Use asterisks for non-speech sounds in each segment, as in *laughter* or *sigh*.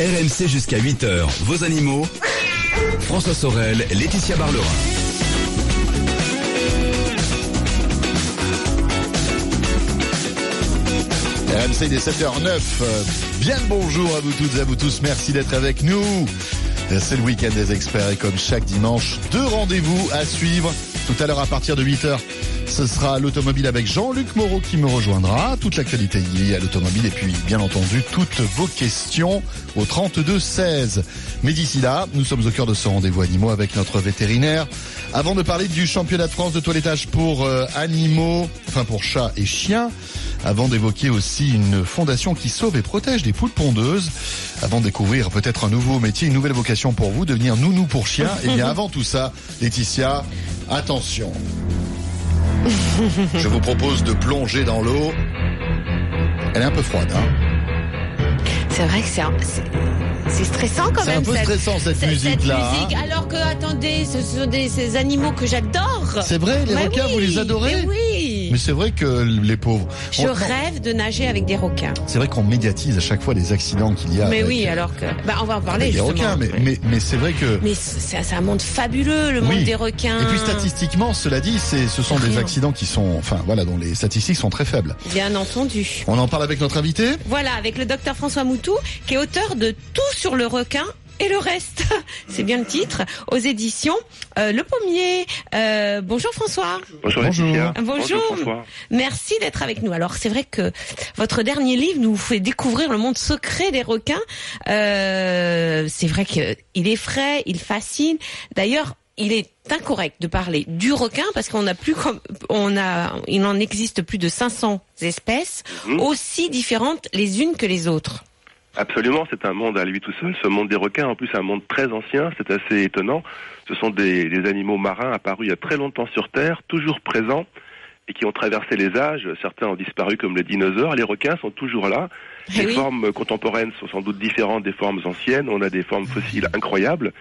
RMC jusqu'à 8h, vos animaux. François Sorel, Laetitia Barlerin. RMC, il est 7h09. Euh, Bien bonjour à vous toutes et à vous tous. Merci d'être avec nous. C'est le week-end des experts et comme chaque dimanche, deux rendez-vous à suivre. Tout à l'heure à partir de 8h, ce sera l'automobile avec Jean-Luc Moreau qui me rejoindra. Toute l'actualité liée à l'automobile et puis bien entendu toutes vos questions au 32 16. Mais d'ici là, nous sommes au cœur de ce rendez-vous animaux avec notre vétérinaire. Avant de parler du championnat de France de toilettage pour euh, animaux, enfin pour chats et chiens, avant d'évoquer aussi une fondation qui sauve et protège des poules pondeuses, avant de découvrir peut-être un nouveau métier, une nouvelle vocation pour vous, devenir nounou pour chiens, et bien *laughs* avant tout ça, Laetitia, attention. *laughs* Je vous propose de plonger dans l'eau. Elle est un peu froide, hein C'est vrai que c'est un- c'est- c'est stressant quand C'est même. un peu cette- stressant cette cette- musique-là. musique, hein alors que, attendez, ce sont des, ces animaux que j'adore. C'est vrai, les Mais requins, oui, vous les adorez Oui. Mais c'est vrai que les pauvres. Je On- rêve de nager avec des requins. C'est vrai qu'on médiatise à chaque fois les accidents qu'il y a. mais avec, oui, euh, alors que. Bah, on va en parler justement. requins, mais, mais, mais c'est vrai que. Mais c'est un monde fabuleux, le monde Oui. des requins. Et puis statistiquement, cela dit, c'est, ce sont des accidents qui sont, enfin voilà, dont les statistiques sont très faibles. Bien entendu. On en parle avec notre invité. Voilà, avec le docteur François Moutou, qui est auteur de Tout sur le requin et le reste. *laughs* C'est bien le titre, aux éditions euh, Le Pommier. Euh, bonjour François. Bonjour, Bonjour. Bonjour. François. Merci d'être avec nous. Alors c'est vrai que votre dernier livre nous fait découvrir le monde secret des requins. Euh, c'est vrai qu'il est frais, il fascine. D'ailleurs, il est incorrect de parler du requin parce qu'on a plus comme on a il en existe plus de 500 espèces Mhm. aussi différentes les unes que les autres. Absolument, c'est un monde à lui tout seul. Ce monde des requins, en plus, un monde très ancien. C'est assez étonnant. Ce sont des, des animaux marins apparus il y a très longtemps sur Terre, toujours présents et qui ont traversé les âges. Certains ont disparu comme les dinosaures. Les requins sont toujours là. Eh Les oui. formes contemporaines sont sans doute différentes des formes anciennes. On a des formes fossiles incroyables.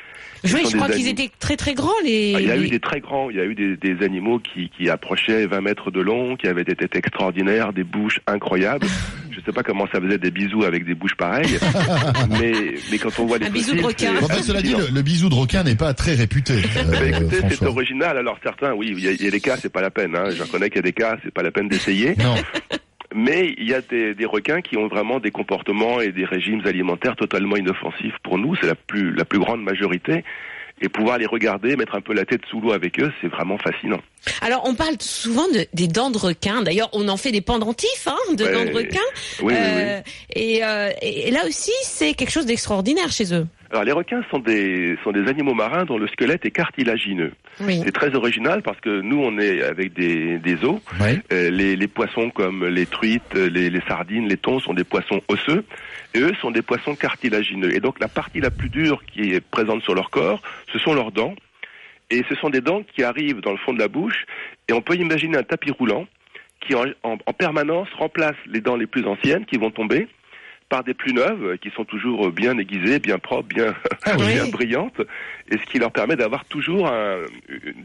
Oui, je crois qu'ils étaient très très grands les. Ah, Il y a eu des très grands, il y a eu des, des animaux qui, qui approchaient 20 mètres de long, qui avaient des têtes extraordinaires, des bouches incroyables. *laughs* Je sais pas comment ça faisait des bisous avec des bouches pareilles, *laughs* mais, mais quand on voit les Un bisou de requin. Bon, ben, cela dit, le, le bisou de requin n'est pas très réputé. Bah, écoutez, c'est original. Alors certains, oui, il y, a, il y a des cas, c'est pas la peine. Hein. Je reconnais qu'il y a des cas, c'est pas la peine d'essayer. *laughs* Mais il y a des, des requins qui ont vraiment des comportements et des régimes alimentaires totalement inoffensifs pour nous. C'est la plus la plus grande majorité. Et pouvoir les regarder, mettre un peu la tête sous l'eau avec eux, c'est vraiment fascinant. Alors on parle souvent de, des dents de requin. D'ailleurs, on en fait des pendentifs hein, de Ouais. dents de requin. Oui, oui, oui. Euh, Et, euh, et là aussi, c'est quelque chose d'extraordinaire chez eux. Alors les requins sont des sont des animaux marins dont le squelette est cartilagineux. Oui. C'est très original parce que nous on est avec des, des os. ouais. Euh, les, les poissons comme les truites, les, les sardines, les thons sont des poissons osseux et eux sont des poissons cartilagineux. Et donc la partie la plus dure qui est présente sur leur corps, ce sont leurs dents. Et ce sont des dents qui arrivent dans le fond de la bouche et on peut imaginer un tapis roulant qui en, en- en permanence remplace les dents les plus anciennes qui vont tomber par des plus neuves euh, qui sont toujours bien aiguisées, bien propres, bien, Ah *laughs* oui. bien brillantes, et ce qui leur permet d'avoir toujours un-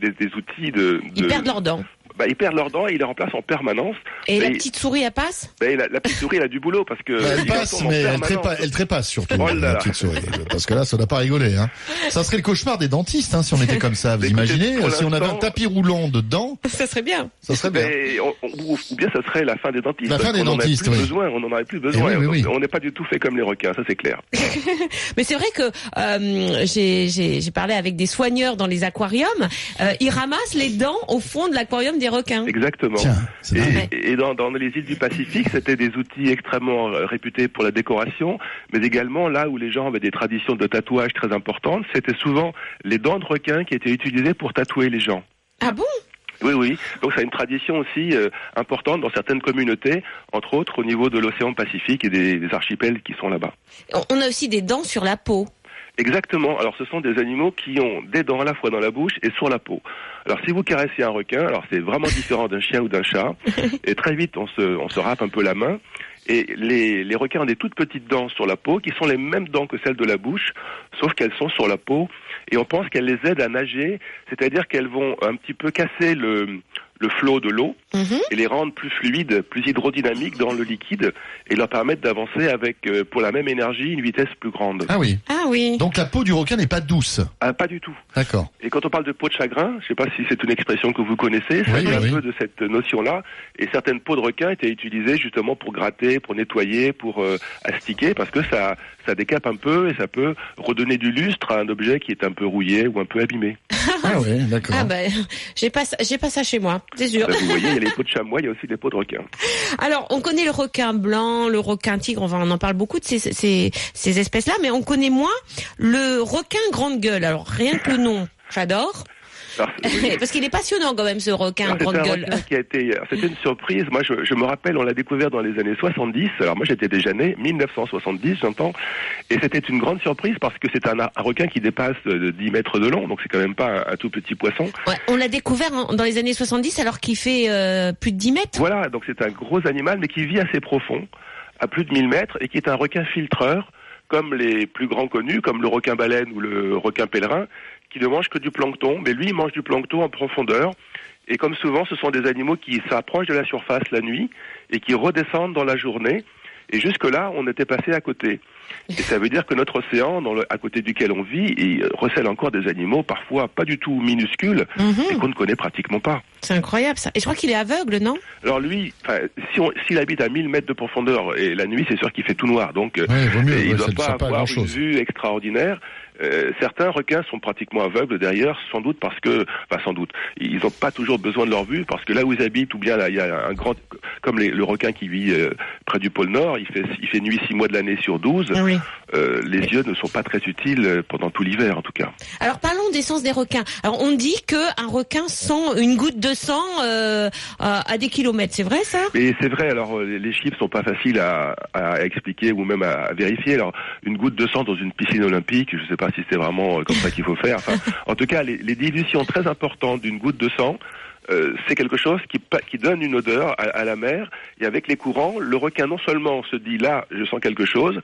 des, des outils de, Ils de- perdent leurs dents. Bah, ils perdent leurs dents et ils les remplacent en permanence. Et la petite souris, elle passe? Ben, la, la petite souris, elle a du boulot parce que. Elle ils passe, mais elle, permanence. trépa- elle trépasse surtout, Oh là la là. petite souris. Parce que là, ça n'a pas rigolé. Hein. Ça serait le cauchemar des dentistes hein, si on était comme ça. Vous *laughs* imaginez Si on avait un tapis roulant dedans, *laughs* Ça serait bien. ça serait bien. Mais on- on- ou, bien ça serait la fin des dentistes. La fin des en dentistes, plus oui. besoin, on n'en aurait plus besoin. Eh oui, oui, oui. On n'est pas du tout fait comme les requins, ça c'est clair. *laughs* Mais c'est vrai que euh, j'ai parlé avec des soigneurs dans les aquariums. Euh, ils ramassent les dents au fond de l'aquarium des requins. Exactement. Tiens. Et, et dans, dans les îles du Pacifique, c'était des outils extrêmement réputés pour la décoration, mais également là où les gens avaient des traditions de tatouage très importantes, c'était souvent les dents de requin qui étaient utilisées pour tatouer les gens. Ah bon? Oui, oui. Donc ça a une tradition aussi euh, importante dans certaines communautés, entre autres au niveau de l'océan Pacifique et des, des archipels qui sont là-bas. On a aussi des dents sur la peau. Exactement. Alors ce sont des animaux qui ont des dents à la fois dans la bouche et sur la peau. Alors si vous caressez un requin, alors c'est vraiment *laughs* différent d'un chien ou d'un chat. *laughs* Et très vite on se, on se râpe un peu la main. Et les, les requins ont des toutes petites dents sur la peau qui sont les mêmes dents que celles de la bouche, sauf qu'elles sont sur la peau. Et on pense qu'elles les aident à nager, c'est-à-dire qu'elles vont un petit peu casser le, le flot de l'eau Mhm. et les rendre plus fluides, plus hydrodynamiques dans le liquide et leur permettre d'avancer avec, euh, pour la même énergie, une vitesse plus grande. Ah oui. Ah oui. Donc la peau du requin n'est pas douce. Ah, pas du tout. D'accord. Et quand on parle de peau de chagrin, je ne sais pas si c'est une expression que vous connaissez, ça Oui, vient oui. un peu de cette notion-là. Et certaines peaux de requin étaient utilisées justement pour gratter, pour nettoyer, pour euh, astiquer, parce que ça, ça décape un peu et ça peut redonner du lustre à un objet qui est un peu rouillé ou un peu abîmé. Ah oui, d'accord. Ah ben, j'ai pas, ça- j'ai pas ça chez moi, c'est sûr. Là, vous voyez, il y a les peaux de chamois, il y a aussi des peaux de requin. Alors, on connaît le requin blanc, le requin tigre, on, va, on en parle beaucoup de ces, ces, ces espèces-là, mais on connaît moins le requin grande gueule. Alors, rien que le nom, j'adore. Oui. *laughs* Parce qu'il est passionnant quand même, ce requin Alors, grande C'était un gueule. requin qui a été, alors, c'était une surprise. Moi, je, je me rappelle, on l'a découvert dans les années 70. Alors moi, j'étais déjà né, 1970, j'entends. Et c'était une grande surprise parce que c'est un, un requin qui dépasse de 10 mètres de long, donc c'est quand même pas un, un tout petit poisson. Ouais, on l'a découvert en- dans les années 70 alors qu'il fait euh, plus de 10 mètres. Voilà, donc c'est un gros animal, mais qui vit assez profond, à plus de 1000 mètres, et qui est un requin filtreur, comme les plus grands connus, comme le requin baleine ou le requin pèlerin, qui ne mange que du plancton, mais lui, il mange du plancton en profondeur. Et comme souvent, ce sont des animaux qui s'approchent de la surface la nuit et qui redescendent dans la journée. Et jusque-là, on était passé à côté. Et ça veut dire que notre océan, dans le, à côté duquel on vit, il recèle encore des animaux parfois pas du tout minuscules et qu'on ne connaît pratiquement pas. C'est incroyable ça. Et je crois qu'il est aveugle, non? Alors lui, enfin, si s'il habite à 1000 mètres de profondeur et la nuit, c'est sûr qu'il fait tout noir. Donc, euh, Ouais, vaut mieux. il ouais, ne doit pas avoir une chose. vue extraordinaire. Euh, certains requins sont pratiquement aveugles d'ailleurs, sans doute parce que, enfin sans doute, ils n'ont pas toujours besoin de leur vue parce que là où ils habitent, ou bien là il y a un grand, comme le requin qui vit euh, près du pôle Nord, il fait il fait nuit six mois de l'année sur 12. Ah oui. euh, les yeux ne sont pas très utiles euh, pendant tout l'hiver en tout cas. Alors parlons des sens des requins. Alors on dit que un requin sent une goutte de sang euh, à, à des kilomètres. C'est vrai ça? Et c'est vrai, alors les- chiffres sont pas faciles à, à expliquer ou même à, à vérifier. Alors une goutte de sang dans une piscine olympique, je sais pas si c'est vraiment comme ça qu'il faut faire. Enfin, *laughs* en tout cas, les, les dilutions très importantes d'une goutte de sang, euh, c'est quelque chose qui, donne une odeur à la mer. Et avec les courants, le requin non seulement se dit là, je sens quelque chose,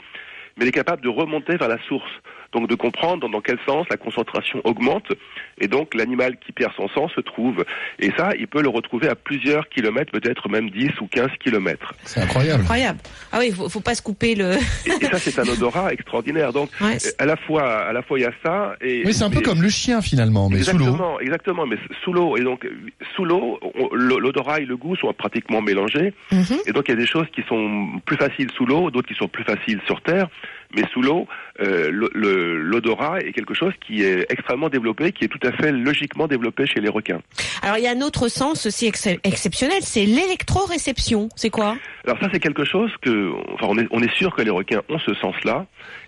mais il est capable de remonter vers la source. Donc de comprendre dans quel sens la concentration augmente et donc l'animal qui perd son sang se trouve. Et ça, il peut le retrouver à plusieurs kilomètres, peut-être même 10 ou 15 kilomètres. C'est incroyable. Incroyable. Ah oui, faut, faut pas se couper le. Et, et ça, c'est un odorat *laughs* extraordinaire. Donc Ouais, à la fois, à la fois il y a ça et Oui, c'est un peu et- comme le chien finalement, mais sous l'eau. Exactement, exactement, mais sous l'eau. Et donc, sous l'eau, l'odorat et le goût sont pratiquement mélangés. Mhm. Et donc, il y a des choses qui sont plus faciles sous l'eau, d'autres qui sont plus faciles sur Terre. Mais sous l'eau, euh, l'odorat est quelque chose qui est extrêmement développé, qui est tout à fait logiquement développé chez les requins. Alors il y a un autre sens aussi ex- exceptionnel, c'est l'électroréception. C'est quoi? Alors ça, c'est quelque chose que, enfin, on est, on est sûr que les requins ont ce sens-là,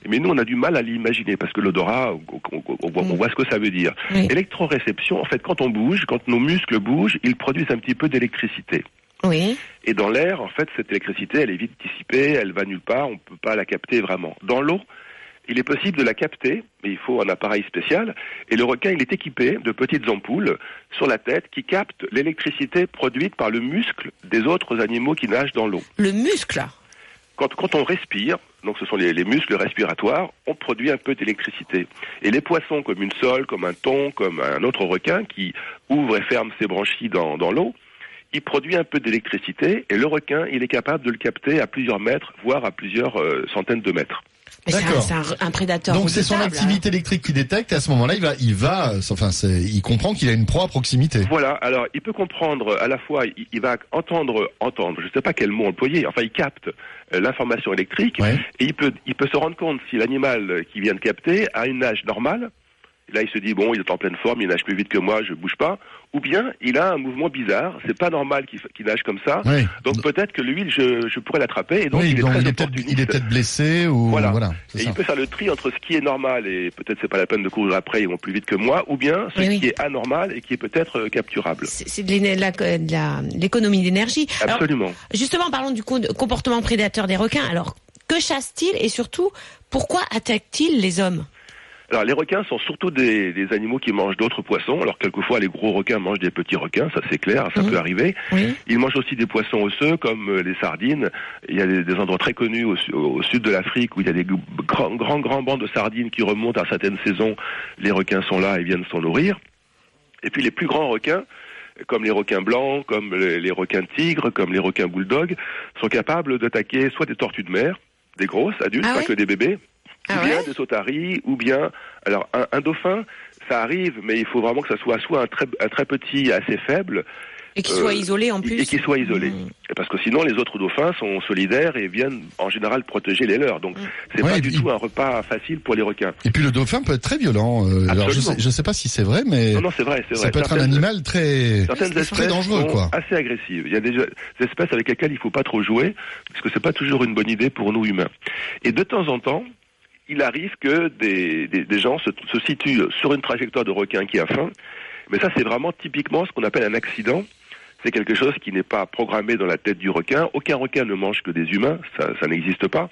mais nous, on a du mal à l'imaginer parce que l'odorat, on, on- on voit- on voit ce que ça veut dire. Oui. Électroréception, en fait, quand on bouge, quand nos muscles bougent, ils produisent un petit peu d'électricité. Oui. Et dans l'air, en fait, cette électricité, elle est vite dissipée, elle va nulle part, on ne peut pas la capter vraiment. Dans l'eau, il est possible de la capter, mais il faut un appareil spécial. Et le requin, il est équipé de petites ampoules sur la tête qui captent l'électricité produite par le muscle des autres animaux qui nagent dans l'eau. Le muscle. Quand, quand on respire, donc ce sont les, les muscles respiratoires, on produit un peu d'électricité. Et les poissons, comme une sole, comme un thon, comme un autre requin qui ouvre et ferme ses branchies dans, dans l'eau, il produit un peu d'électricité et le requin, il est capable de le capter à plusieurs mètres, voire à plusieurs euh, centaines de mètres. Mais c'est un, D'accord. c'est un- un prédateur. Donc c'est son activité électrique qui détecte. Et à ce moment-là, il va, il va, euh, enfin, il comprend qu'il a une proie à proximité. Voilà, alors il peut comprendre à la fois, il, il va entendre, entendre, je ne sais pas quel mot employer, enfin il capte euh, l'information électrique Ouais. et il peut, il peut se rendre compte si l'animal qui vient de capter a une nage normale. Là, il se dit bon, il est en pleine forme, il nage plus vite que moi, je bouge pas. Ou bien, il a un mouvement bizarre. C'est pas normal qu'il qu'il nage comme ça. Oui. Donc peut-être que lui, je, je pourrais l'attraper. Et donc Oui, il est donc très il est peut-être, opportuniste. il est peut-être blessé ou Voilà. Et ça. il peut faire le tri entre ce qui est normal et peut-être c'est pas la peine de courir après, ils vont plus vite que moi, ou bien ce Oui, qui est anormal et qui est peut-être euh, capturable. C'est c'est de l'éne- la- de la- l'économie d'énergie. Alors, Absolument. justement, parlons du co- comportement prédateur des requins. Alors, que chassent-ils et surtout, pourquoi attaquent-ils les hommes? Alors les requins sont surtout des, des animaux qui mangent d'autres poissons. Alors quelquefois les gros requins mangent des petits requins, ça c'est clair, ça peut arriver. Oui. Ils mangent aussi des poissons osseux comme euh, les sardines. Il y a des, des endroits très connus au, su- au sud de l'Afrique où il y a des grands grands grands bancs de sardines qui remontent à certaines saisons. Les requins sont là et viennent s'en nourrir. Et puis les plus grands requins, comme les requins blancs, comme les, les requins tigres, comme les requins bulldogs, sont capables d'attaquer soit des tortues de mer, des grosses adultes, Ah pas que des bébés, Ah ou bien ouais des otaries, ou bien alors un, un dauphin, ça arrive, mais il faut vraiment que ça soit soit un très, un très petit, assez faible, Et qui euh, soit isolé en plus. et qui soit isolé. Mmh. Parce que sinon, les autres dauphins sont solidaires et viennent en général protéger les leurs. Donc, c'est Ouais, pas du tout un repas facile pour les requins. Et puis le dauphin peut être très violent. euh, alors je sais, je sais pas si c'est vrai, mais Non, non, c'est vrai, c'est vrai. ça peut être un animal très. Certaines Très espèces dangereux, sont quoi. assez agressives. Il y a des, des espèces avec lesquelles il faut pas trop jouer, parce que c'est pas toujours une bonne idée pour nous humains. Et de temps en temps, il arrive que des, des, gens se, se situent sur une trajectoire de requin qui a faim. Mais ça, c'est vraiment typiquement ce qu'on appelle un accident. C'est quelque chose qui n'est pas programmé dans la tête du requin. Aucun requin ne mange que des humains, ça, ça n'existe pas.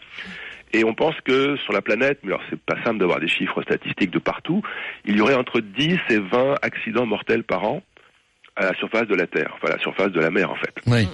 Et on pense que sur la planète, mais alors c'est pas simple d'avoir des chiffres statistiques de partout, il y aurait entre 10 et 20 accidents mortels par an à la surface de la Terre, enfin à la surface de la mer en fait. Oui.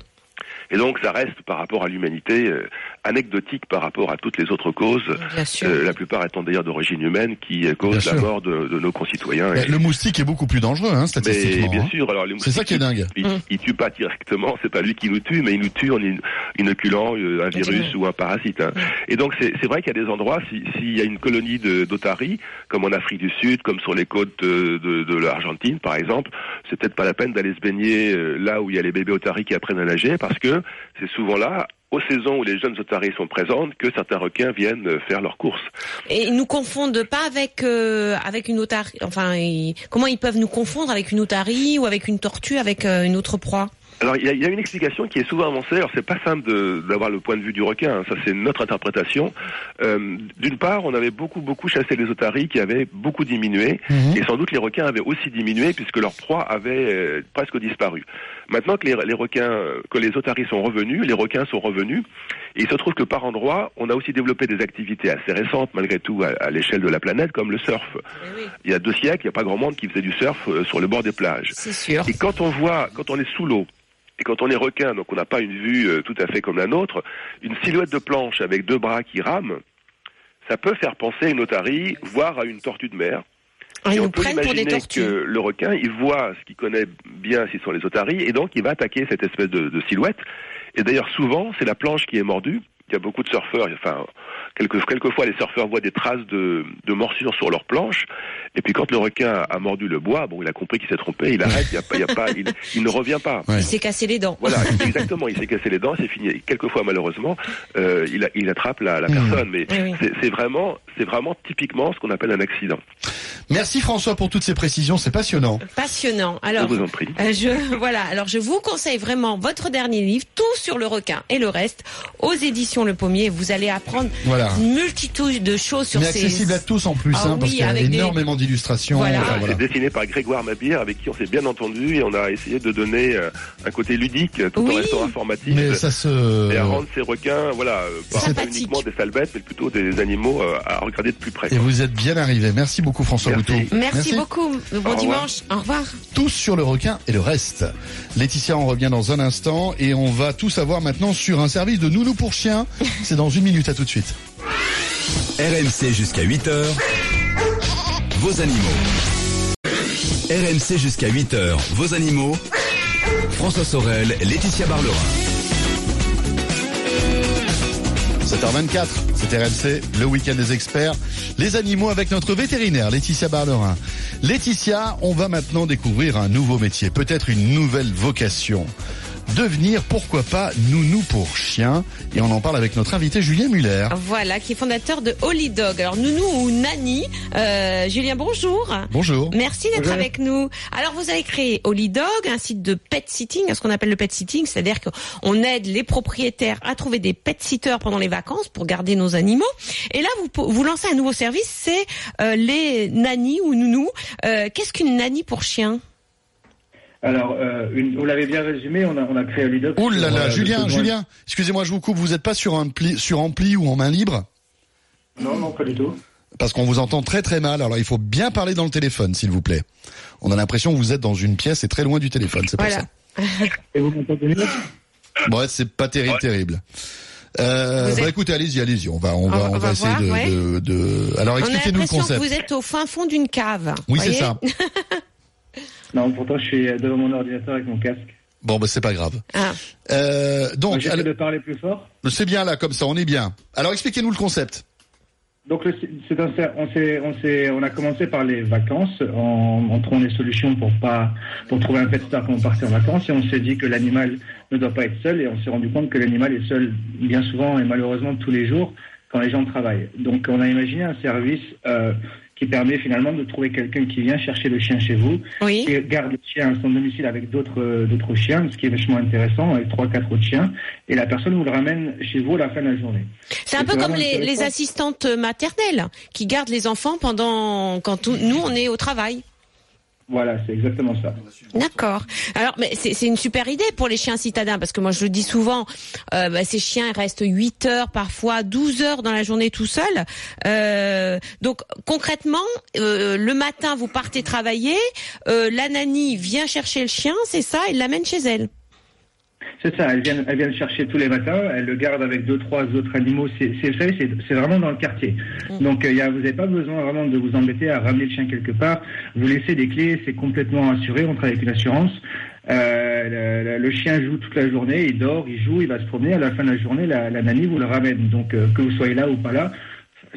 Et donc ça reste par rapport à l'humanité euh, anecdotique par rapport à toutes les autres causes, Bien sûr. euh, la plupart étant d'ailleurs d'origine humaine, qui euh, Bien causent la sûr. mort de, de nos concitoyens. Mais Et- Le moustique est beaucoup plus dangereux, hein, mais statistiquement. bien hein. sûr, alors les C'est ça qui est dingue. il, il tue pas directement, c'est pas lui qui nous tue, mais il nous tue en in- inoculant euh, un virus ou un parasite. hein. Et donc c'est c'est vrai qu'il y a des endroits, si- s'il y a une colonie de- d'otaries, comme en Afrique du Sud, comme sur les côtes de, de, de l'Argentine par exemple, c'est peut-être pas la peine d'aller se baigner euh, là où il y a les bébés otaries qui apprennent à nager, parce que c'est souvent là, aux saisons où les jeunes otaries sont présentes, que certains requins viennent faire leurs courses. Et ils nous confondent pas avec euh, avec une otarie. Enfin, comment ils peuvent nous confondre avec une otarie ou avec une tortue, avec euh, une autre proie? Alors il y, a, il y a une explication qui est souvent avancée. Alors c'est pas simple d'avoir le point de vue du requin. hein. Ça c'est notre interprétation. Euh, D'une part, on avait beaucoup beaucoup chassé les otaries qui avaient beaucoup diminué, Mhm. et sans doute les requins avaient aussi diminué puisque leur proie avait euh, presque disparu. Maintenant que les, les requins, euh, que les otaries sont revenus, les requins sont revenus, et il se trouve que par endroits, on a aussi développé des activités assez récentes malgré tout à, à l'échelle de la planète, comme le surf. Il y a deux siècles, il n'y a pas grand monde qui faisait du surf euh, sur le bord des plages. C'est sûr. Et quand on voit, quand on est sous l'eau, et quand on est requin, donc on n'a pas une vue euh, tout à fait comme la nôtre, une silhouette de planche avec deux bras qui rament, ça peut faire penser à une otarie, voire à une tortue de mer. Ah, et on peut prennent pour des imaginer que le requin, il voit ce qu'il connaît bien, ce sont les otaries, et donc il va attaquer cette espèce de, de silhouette. Et d'ailleurs, souvent, c'est la planche qui est mordue. Il y a beaucoup de surfeurs, enfin, quelques, quelquefois, les surfeurs voient des traces de, de morsures sur leur planche. Et puis, quand le requin a, mordu le bois, bon, il a compris qu'il s'est trompé, il arrête, il, y a pas, il, y a pas, il, il ne revient pas. Ouais. Il s'est cassé les dents. Voilà, exactement. Il s'est cassé les dents, c'est fini. Et quelquefois, malheureusement, euh, il, a- il attrape la, la Mmh. personne. Mais Oui, oui. c'est- vraiment, c'est vraiment typiquement ce qu'on appelle un accident. Merci François pour toutes ces précisions, c'est passionnant. Passionnant. Je Alors, vous en prie. euh, je voilà. Alors, je vous conseille vraiment votre dernier livre, tout sur le requin et le reste, aux éditions Le Pommier. Vous allez apprendre Voilà. une multitude de choses sur Mais ces. accessible à tous en plus, Ah hein, parce oui, qu'il y a des- énormément d'illustrations. Voilà. Enfin, voilà. C'est dessiné par Grégoire Mabir, avec qui on s'est bien entendu, et on a essayé de donner euh, un côté ludique, tout Oui. en restant informatif. Mais ça se. Et à rendre ces requins, voilà, euh, pas uniquement des sales bêtes, mais plutôt des animaux euh, à regarder de plus près. Et vous êtes bien arrivé. Merci beaucoup François Merci. Boutou. Merci, beaucoup. Bon dimanche. Au revoir. Tous sur le requin et le reste. Laetitia, on revient dans un instant et on va tout savoir maintenant sur un service de nounou pour chien. C'est dans une minute, à tout de suite. RMC jusqu'à 8h. Vos animaux. RMC jusqu'à 8h. Vos animaux. François Sorel, Laetitia Barlerin. 7h24, c'est RMC, le week-end des experts. Les animaux avec notre vétérinaire, Laetitia Barlerin. Laetitia, on va maintenant découvrir un nouveau métier, peut-être une nouvelle vocation. Devenir, pourquoi pas, nounou pour chien. Et on en parle avec notre invité Julien Muller. Voilà, qui est fondateur de Holy Dog. Alors, nounou ou Nani. Euh, Julien, bonjour. Bonjour. Merci d'être avec nous. Alors, vous avez créé Holy Dog, un site de pet sitting, ce qu'on appelle le pet sitting, c'est-à-dire qu'on aide les propriétaires à trouver des pet sitters pendant les vacances pour garder nos animaux. Et là, vous, vous lancez un nouveau service, c'est euh, les nannies ou nounous. Euh, Qu'est-ce qu'une nanny pour chien? Alors, euh, une, vous l'avez bien résumé, on a, on a créé. Ouh là là, euh, Julien, Julien, excusez-moi, je vous coupe, vous n'êtes pas sur un pli, sur ampli ou en main libre? Non, non, pas du tout. Parce qu'on vous entend très très mal, alors il faut bien parler dans le téléphone, s'il vous plaît. On a l'impression que vous êtes dans une pièce et très loin du téléphone, c'est pour Voilà. ça. Et vous m'entendez mieux? Bon, c'est pas terrible, terrible. Euh, bah êtes- écoutez, allez-y, allez-y, on va, on va, On- va va essayer voir, de, ouais. de, de- Alors On a expliquez-nous le l'impression que concept. vous êtes au fin fond d'une cave. Oui, c'est ça. *laughs* Non, pourtant, je suis devant mon ordinateur avec mon casque. Bon, bah c'est pas grave. Ah. Euh, donc, J'essaie de parler plus fort. c'est bien là, comme ça, on est bien. Alors, expliquez-nous le concept. Donc, le- c'est un, on, s'est, on, s'est, on a commencé par les vacances en, en trouvant des solutions pour pas pour trouver un pet star quand on partait en vacances et on s'est dit que l'animal ne doit pas être seul et on s'est rendu compte que l'animal est seul bien souvent et malheureusement tous les jours quand les gens travaillent. Donc, on a imaginé un service euh, qui permet finalement de trouver quelqu'un qui vient chercher le chien chez vous Oui. et garde le chien à son domicile avec d'autres euh, d'autres chiens, ce qui est vachement intéressant, avec trois quatre autres chiens, et la personne vous le ramène chez vous à la fin de la journée. C'est un peu comme les, les assistantes maternelles qui gardent les enfants pendant quand nous on est au travail. Voilà, c'est exactement ça. D'accord. Alors, mais c'est une super idée pour les chiens citadins parce que moi je le dis souvent, euh, bah, ces chiens restent 8 heures, parfois 12 heures dans la journée tout seuls. Euh, donc concrètement, euh, le matin vous partez travailler, la nanny vient chercher le chien, c'est ça, et l'amène chez elle. C'est ça, elle vient, elle vient le chercher tous les matins, elle le garde avec deux, trois autres animaux. C'est, c'est, vous savez, c'est, vraiment dans le quartier. Donc, euh, il y a, vous n'avez pas besoin vraiment de vous embêter à ramener le chien quelque part. Vous laissez des clés, c'est complètement assuré. On travaille avec une assurance. Euh, le chien joue toute la journée, il dort, il joue, il va se promener. À la fin de la journée, la, la nanny vous le ramène. Donc, euh, que vous soyez là ou pas là,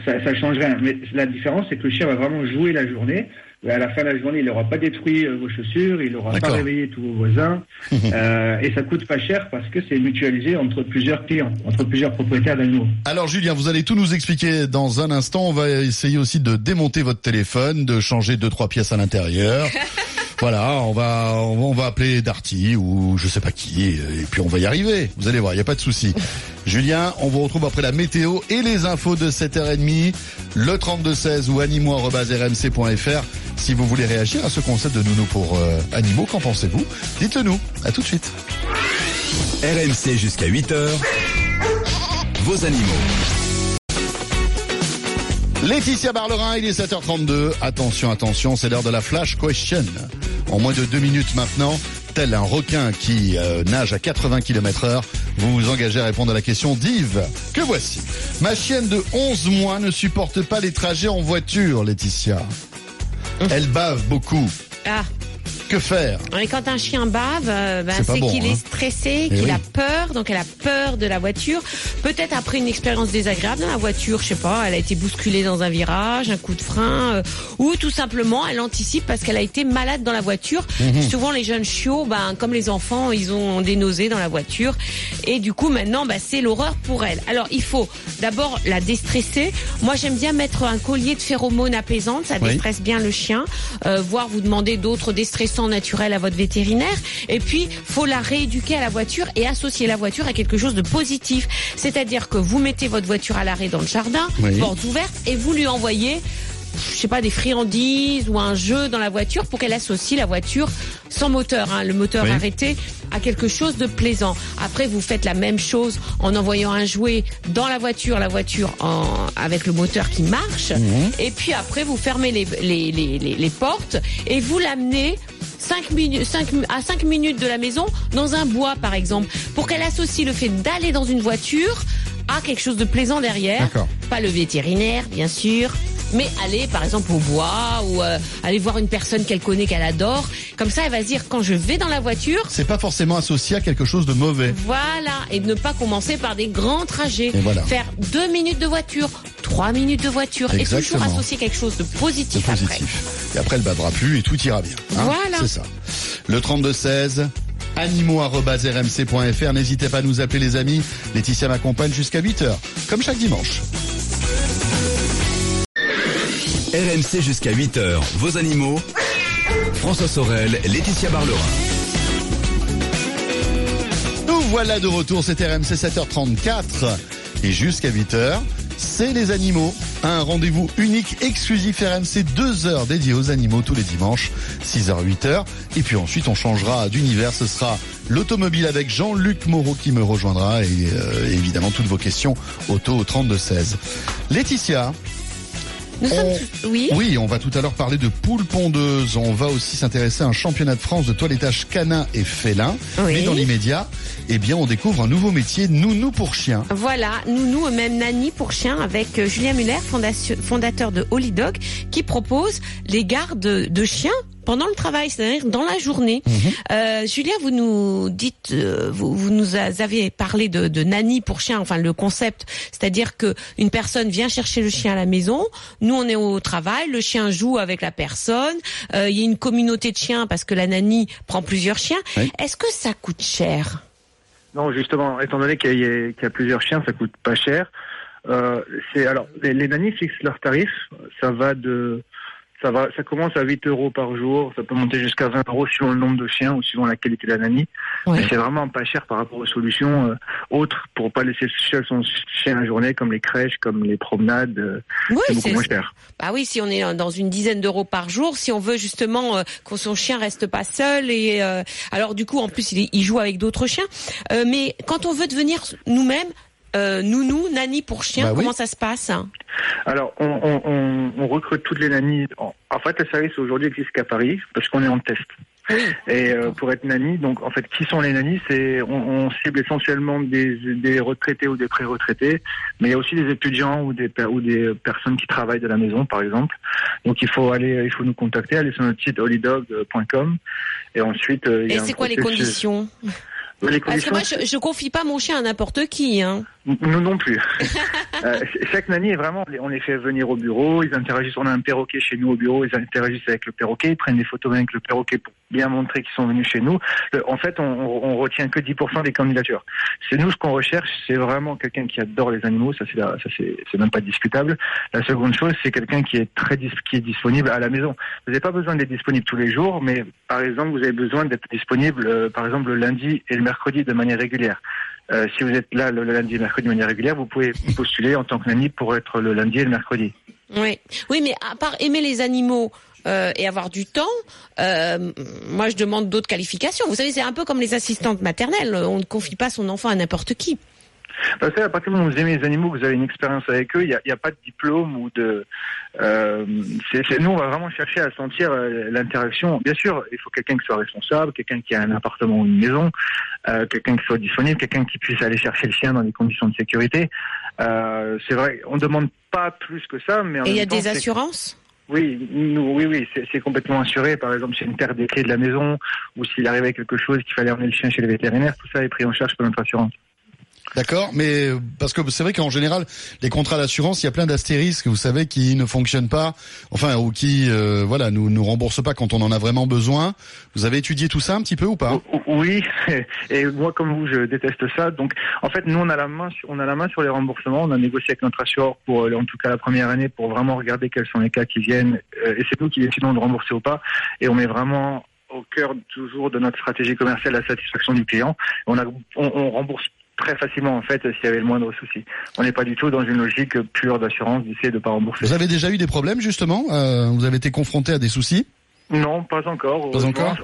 ça, ça change rien. Mais la différence, c'est que le chien va vraiment jouer la journée. À la fin de la journée, il n'aura pas détruit euh, vos chaussures, il n'aura pas réveillé tous vos voisins, *laughs* euh, et ça coûte pas cher parce que c'est mutualisé entre plusieurs clients, entre plusieurs propriétaires d'animaux. Alors Julien, vous allez tout nous expliquer dans un instant. On va essayer aussi de démonter votre téléphone, de changer deux trois pièces à l'intérieur. *laughs* voilà, on va on va- appeler Darty ou je sais pas qui et puis on va y arriver. Vous allez voir, il y a pas de souci. Julien, on vous retrouve après la météo et les infos de 7h30, le 3216 ou animaux@rmc.fr. Si vous voulez réagir à ce concept de nounou pour euh, animaux, qu'en pensez-vous? Dites-le nous. À tout de suite. RMC jusqu'à 8h. Vos animaux. Laetitia Barlerin, il est 7h32. Attention, attention, c'est l'heure de la flash question. En moins de deux minutes maintenant, tel un requin qui euh, nage à 80 km heure, vous vous engagez à répondre à la question d'Yves, que voici. Ma chienne de 11 mois ne supporte pas les trajets en voiture, Laetitia. Elle bave beaucoup. Ah. Que faire? Et quand un chien bave, euh, ben, C'est pas c'est bon, qu'il hein. est stressé, Eh qu'il oui. a peur, donc elle a peur de la voiture. Peut-être après une expérience désagréable dans la voiture, je sais pas, elle a été bousculée dans un virage, un coup de frein, euh, ou tout simplement elle anticipe parce qu'elle a été malade dans la voiture. Mhm. Souvent les jeunes chiots, ben comme les enfants, ils ont des nausées dans la voiture, et du coup maintenant, ben, c'est l'horreur pour elle. Alors il faut d'abord la déstresser. Moi j'aime bien mettre un collier de phéromones apaisantes, ça Oui. déstresse bien le chien, euh, voire vous demander d'autres déstressants naturels à votre vétérinaire. Et puis, faut la rééduquer à la voiture et associer la voiture à quelque chose de positif. C'est-à-dire que vous mettez votre voiture à l'arrêt dans le jardin, Oui. porte ouverte, et vous lui envoyez je sais pas des friandises ou un jeu dans la voiture pour qu'elle associe la voiture sans moteur, hein, le moteur Oui. arrêté à quelque chose de plaisant. Après, vous faites la même chose en envoyant un jouet dans la voiture, la voiture en, avec le moteur qui marche. Mhm. Et puis après, vous fermez les, les, les, les, les portes et vous l'amenez 5 minutes, 5, à 5 minutes de la maison dans un bois, par exemple, pour qu'elle associe le fait d'aller dans une voiture à quelque chose de plaisant derrière. D'accord. Pas le vétérinaire, bien sûr. Mais aller, par exemple, au bois ou euh, aller voir une personne qu'elle connaît, qu'elle adore. Comme ça, elle va se dire, quand je vais dans la voiture, C'est pas forcément associé à quelque chose de mauvais. voilà, et de ne pas commencer par des grands trajets. Et voilà. Faire deux minutes de voiture, trois minutes de voiture, et toujours associer quelque chose de positif, après. positif. Et après, elle bavera plus et tout ira bien. hein. Voilà. C'est ça. Le 3216 animaux.rmc.fr. N'hésitez pas à nous appeler les amis. Laetitia m'accompagne jusqu'à 8h, comme chaque dimanche. RMC jusqu'à 8h. Vos animaux. François Sorel, Laetitia Barlerin. Nous voilà de retour, c'est RMC 7h34 et jusqu'à 8h, c'est les animaux. Un rendez-vous unique, exclusif RMC, deux heures dédiées aux animaux tous les dimanches, 6h, 8h. Et puis ensuite, on changera d'univers, ce sera l'automobile avec Jean-Luc Moreau qui me rejoindra et euh, évidemment toutes vos questions auto au 3216. Laetitia, Nous On- sommes tous- oui. oui, on va tout à l'heure parler de poules pondeuses. On va aussi s'intéresser à un championnat de France de toilettage canin et félin. Oui. Mais dans l'immédiat, eh bien, on découvre un nouveau métier, nounou pour chien. Voilà, nounou, même nanny pour chien, avec euh, Julien Muller, fondateur de Holy Dog, qui propose les gardes de chiens pendant le travail, c'est-à-dire dans la journée. Euh, Julien, vous nous dites, euh, vous, vous nous avez parlé de, de nanny pour chien, enfin le concept, c'est-à-dire que une personne vient chercher le chien à la maison, nous on est au travail, le chien joue avec la personne, euh, il y a une communauté de chiens parce que la nanny prend plusieurs chiens. Oui. Est-ce que ça coûte cher? Non, justement, étant donné qu'il y, a- qu'il y a plusieurs chiens, ça coûte pas cher. Euh, c'est alors les, les nannies fixent leurs tarifs. Ça va de ça va ça commence à 8 euros par jour. Ça peut monter jusqu'à 20 euros suivant le nombre de chiens ou suivant la qualité de la nanny. Ouais. Mais c'est vraiment pas cher par rapport aux solutions euh, autres pour pas laisser seul son chien la journée, comme les crèches, comme les promenades. euh, Oui, c'est beaucoup moins cher. Bah oui, si on est dans une dizaine d'euros par jour, si on veut justement euh, que son chien reste pas seul et euh, alors du coup en plus il, il joue avec d'autres chiens. Euh, mais quand on veut devenir nous-mêmes euh, nounou, nanny pour chien, Bah oui. comment ça se passe Alors, on, on, on, on recrute toutes les nannies. En, en fait, le service aujourd'hui existe qu'à Paris parce qu'on est en test. Oui. Et euh, pour être nanny, donc en fait, qui sont les nannies C'est on, on cible essentiellement des, des retraités ou des pré-retraités, mais il y a aussi des étudiants ou des per- ou des personnes qui travaillent de la maison, par exemple. Donc il faut aller, il faut nous contacter, aller sur notre site holidog.com et ensuite. euh, il y Et a un c'est quoi les processus- Les Parce que moi je, je confie pas mon chien à n'importe qui. Hein. Nous non plus. *laughs* Euh, chaque nanny est vraiment, on les fait venir au bureau, ils interagissent, on a un perroquet chez nous au bureau, ils interagissent avec le perroquet, ils prennent des photos avec le perroquet pour bien montrer qu'ils sont venus chez nous. En fait, on, retient que 10% des candidatures. C'est nous ce qu'on recherche, c'est vraiment quelqu'un qui adore les animaux, ça c'est même pas discutable. La seconde chose, c'est quelqu'un qui est très qui est disponible à la maison. Vous n'avez pas besoin d'être disponible tous les jours, mais par exemple, vous avez besoin d'être disponible, euh, par exemple, le lundi et le mercredi de manière régulière. Euh, si vous êtes là le, le lundi et le mercredi de manière régulière, vous pouvez postuler en tant que nanny pour être le lundi et le mercredi. Oui, oui, mais à part aimer les animaux euh, et avoir du temps, euh, moi je demande d'autres qualifications. Vous savez, c'est un peu comme les assistantes maternelles. On ne confie pas son enfant à n'importe qui. Parce que à partir du moment où vous aimez les animaux, que vous avez une expérience avec eux, il n'y a, pas de diplôme ou de. Euh, nous, on va vraiment chercher à sentir euh, l'interaction. Bien sûr, il faut quelqu'un qui soit responsable, quelqu'un qui a un appartement ou une maison, euh, quelqu'un qui soit disponible, quelqu'un qui puisse aller chercher le chien dans des conditions de sécurité. C'est vrai, on demande pas plus que ça, mais en Et il y a temps, des assurances? Oui, oui, oui, c'est complètement assuré. Par exemple, a une perte des clés de la maison ou s'il arrivait quelque chose qu'il fallait emmener le chien chez le vétérinaire, tout ça est pris en charge par notre assurance. D'accord, mais parce que c'est vrai qu'en général, les contrats d'assurance, il y a plein d'astérisques, vous savez, qui ne fonctionnent pas, enfin, ou qui, euh, voilà, nous nous remboursent pas quand on en a vraiment besoin. Vous avez étudié tout ça un petit peu ou pas? Oui, *laughs* et moi comme vous, je déteste ça. Donc, en fait, nous on a la main, sur, on a la main sur les remboursements. On a négocié avec notre assureur pour, euh, en tout cas la première année, pour vraiment regarder quels sont les cas qui viennent. euh, et c'est nous qui décidons de rembourser ou pas. Et on met vraiment au cœur toujours de notre stratégie commerciale la satisfaction du client. On, a, on, on rembourse très facilement en fait s'il y avait le moindre souci. On n'est pas du tout dans une logique pure d'assurance d'essayer de pas rembourser. Vous avez déjà eu des problèmes justement Euh, Vous avez été confronté à des soucis? Non, pas encore. Pas heureusement. encore?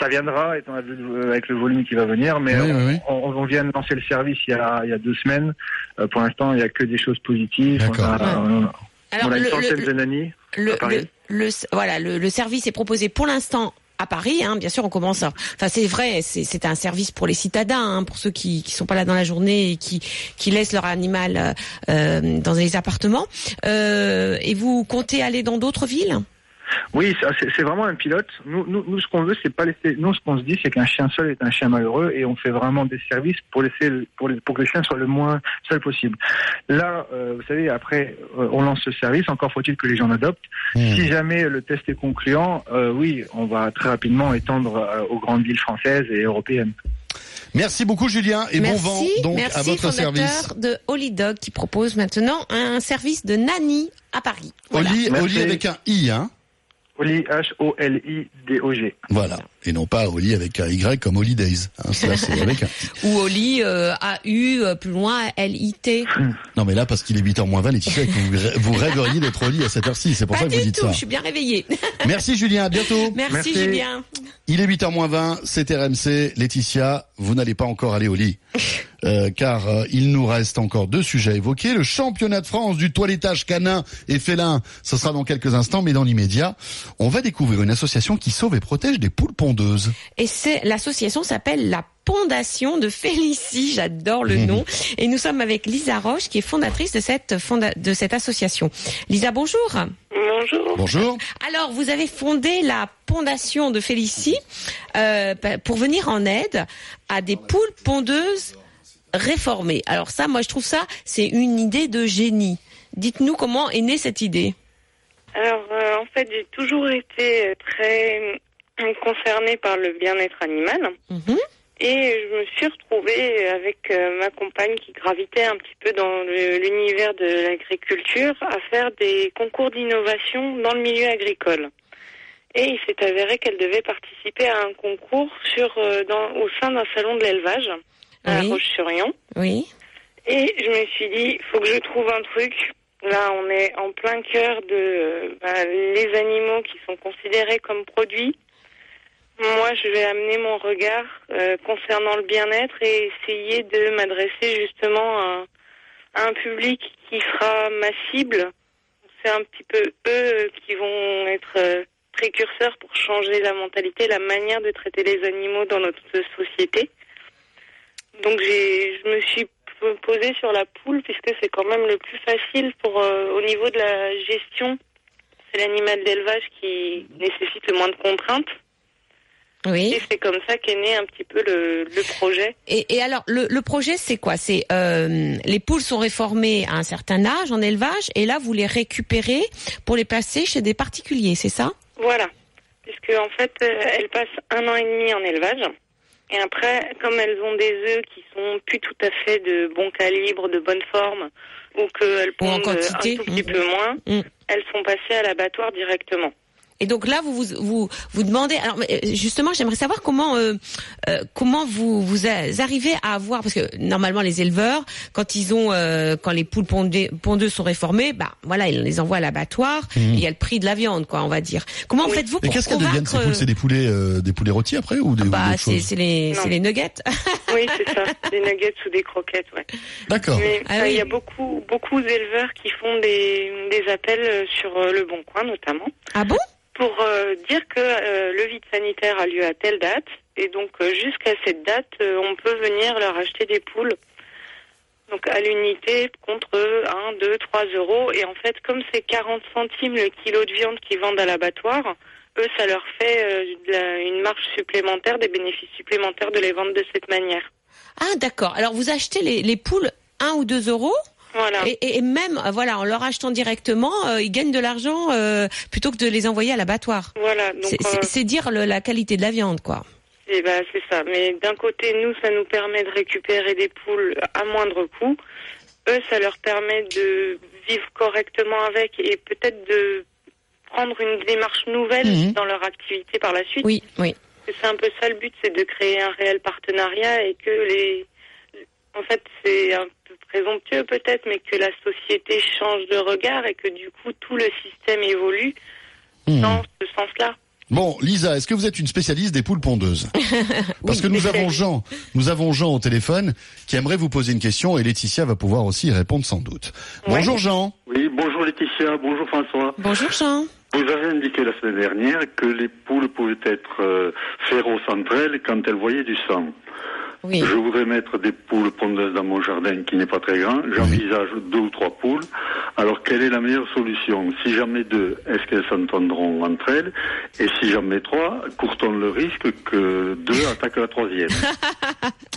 Ça viendra étant euh, avec le volume qui va venir, mais Oui, on, oui, oui. On, on vient de lancer le service il y a, il y a deux semaines. Euh, pour l'instant, il y a que des choses positives. On D'accord. a, on a- Alors on a une le, centaine le- de nannies. le, à Paris. le- le- voilà, le, le service est proposé pour l'instant à Paris, hein, bien sûr, on commence. à- Enfin, c'est vrai, c'est un service pour les citadins, hein, pour ceux qui qui sont pas là dans la journée et qui qui laissent leur animal euh, euh, dans les appartements. Euh, et vous comptez aller dans d'autres villes? Oui, c'est vraiment un pilote. Nous, nous, nous ce qu'on veut, c'est pas laisser. Nous, ce qu'on se dit, c'est qu'un chien seul est un chien malheureux, et on fait vraiment des services pour laisser, pour, les- pour que le chien soit le moins seul possible. Là, euh, vous savez, après, euh, on lance ce service. Encore faut-il que les gens l'adoptent. Hmm. Si jamais le test est concluant, euh, oui, on va très rapidement étendre euh, aux grandes villes françaises et européennes. Merci beaucoup Julien et Merci, bon vent donc merci à votre service. de Holy Dog qui propose maintenant un service de nanny à Paris. Voilà. Oli. Oli avec un i, hein Oli, H-O-L-I-D-O-G. Voilà. Et non pas Oli avec un y comme Holidays. Hein, ça, c'est *laughs* avec un. Ou Oli euh, A-U, euh, plus loin L-I-T. Non mais là parce qu'il est 8h moins 20, Laetitia, et que vous, rê- vous rêveriez d'être au lit à cette heure-ci. C'est pour Pas ça que vous du dites tout, ça. je suis bien réveillée. *laughs* Merci Julien, à bientôt. Merci, Merci. Julien. Il est 8h moins 20, c'est RMC. Laetitia, vous n'allez pas encore aller au lit. *laughs* Euh, car euh, il nous reste encore deux sujets à évoquer. Le championnat de France du toilettage canin et félin, ce sera dans quelques instants, mais dans l'immédiat, on va découvrir une association qui sauve et protège des poules Et c'est l'association s'appelle la Pondation de Félicie, j'adore le nom. Et nous sommes avec Lisa Roche, qui est fondatrice de cette, fonda- de cette association. Lisa, bonjour. Bonjour. Bonjour. Alors, vous avez fondé la Pondation de Félicie euh, pour venir en aide à des poules pondeuses réformées. Alors ça, moi, je trouve ça, c'est une idée de génie. Dites-nous comment est née cette idée. Alors, euh, en fait, j'ai toujours été euh, très concernée par le bien-être animal. Mhm. Et je me suis retrouvée avec euh, ma compagne qui gravitait un petit peu dans l'univers de l'agriculture à faire des concours d'innovation dans le milieu agricole. Et il s'est avéré qu'elle devait participer à un concours sur, euh, dans, au sein d'un salon de l'élevage à Oui. Roche-sur-Yon. Oui. Et je me suis dit, faut que je trouve un truc. Là, on est en plein cœur de euh, bah, les animaux qui sont considérés comme produits. Moi, je vais amener mon regard euh, concernant le bien-être et essayer de m'adresser justement à, un public qui sera ma cible. C'est un petit peu eux qui vont être euh, précurseurs pour changer la mentalité, la manière de traiter les animaux dans notre société. Donc je me suis posée sur la poule puisque c'est quand même le plus facile pour euh, au niveau de la gestion. C'est l'animal d'élevage qui nécessite le moins de contraintes. Oui. Et c'est comme ça qu'est né un petit peu le, le projet. Et, et alors, le, le projet, c'est quoi? C'est euh, les poules sont réformées à un certain âge en élevage, et là, vous les récupérez pour les placer chez des particuliers, c'est ça? Voilà. Puisque en fait, euh, elles passent un an et demi en élevage. Et après, comme elles ont des œufs qui sont plus tout à fait de bon calibre, de bonne forme, ou qu'elles pondent un tout petit Mm. peu moins, Mm. elles sont passées à l'abattoir directement. Et donc là, vous vous vous, vous demandez. Alors euh, justement, j'aimerais savoir comment euh, euh, comment vous vous arrivez à avoir parce que normalement les éleveurs, quand ils ont euh, quand les poules pondées- pondeuses sont réformées, bah voilà, ils les envoient à l'abattoir. et Il y a le prix de la viande, quoi, on va dire. Comment Oui. faites-vous pour qu'est-ce qu'elles deviennent ces convaincre poules? C'est des poulets, euh, des poulets rôtis après ou des ou Bah c'est les Non. c'est les nuggets. *laughs* Oui, c'est ça. des nuggets ou des croquettes, ouais. D'accord. Mais Ah euh, il oui. y a beaucoup, beaucoup d'éleveurs qui font des, des appels sur Le Bon Coin, notamment, ah bon? Pour euh, dire que euh, le vide sanitaire a lieu à telle date. Et donc, euh, jusqu'à cette date, on peut venir leur acheter des poules. Donc, à l'unité, contre 1, 2, 3 euros. Et en fait, comme c'est 40 centimes le kilo de viande qu'ils vendent à l'abattoir, eux, ça leur fait une marge supplémentaire, des bénéfices supplémentaires de les vendre de cette manière. Ah d'accord. Alors vous achetez les, les poules 1 ou 2 euros Voilà. et, et- et même euh, voilà en leur achetant directement, euh, ils gagnent de l'argent euh, plutôt que de les envoyer à l'abattoir. Voilà. C'est euh, dire le- la qualité de la viande quoi. Eh ben, c'est ça. Mais d'un côté, nous, ça nous permet de récupérer des poules à moindre coût. Eux, ça leur permet de vivre correctement avec et peut-être de prendre une démarche nouvelle Mhm. dans leur activité par la suite. Oui, oui. C'est un peu ça le but, c'est de créer un réel partenariat et que les... En fait, c'est un présomptueux peut-être, mais que la société change de regard et que du coup, tout le système évolue Hmm. dans ce sens-là. Bon, Lisa, est-ce que vous êtes une spécialiste des poules pondeuses *laughs* Parce que nous avons Jean, nous avons Jean au téléphone qui aimerait vous poser une question et Laetitia va pouvoir aussi y répondre sans doute. Ouais. Bonjour Jean. Oui, bonjour Laetitia, bonjour François. Bonjour Jean. Vous avez indiqué la semaine dernière que les poules pouvaient être euh, féroces entre elles quand elles voyaient du sang. Oui. Je voudrais mettre des poules pondeuses dans mon jardin qui n'est pas très grand. J'envisage deux ou trois poules. Alors, quelle est la meilleure solution? Si j'en mets deux, est-ce qu'elles s'entendront entre elles? Et si j'en mets trois, court-on le risque que deux *laughs* attaquent la troisième? *laughs*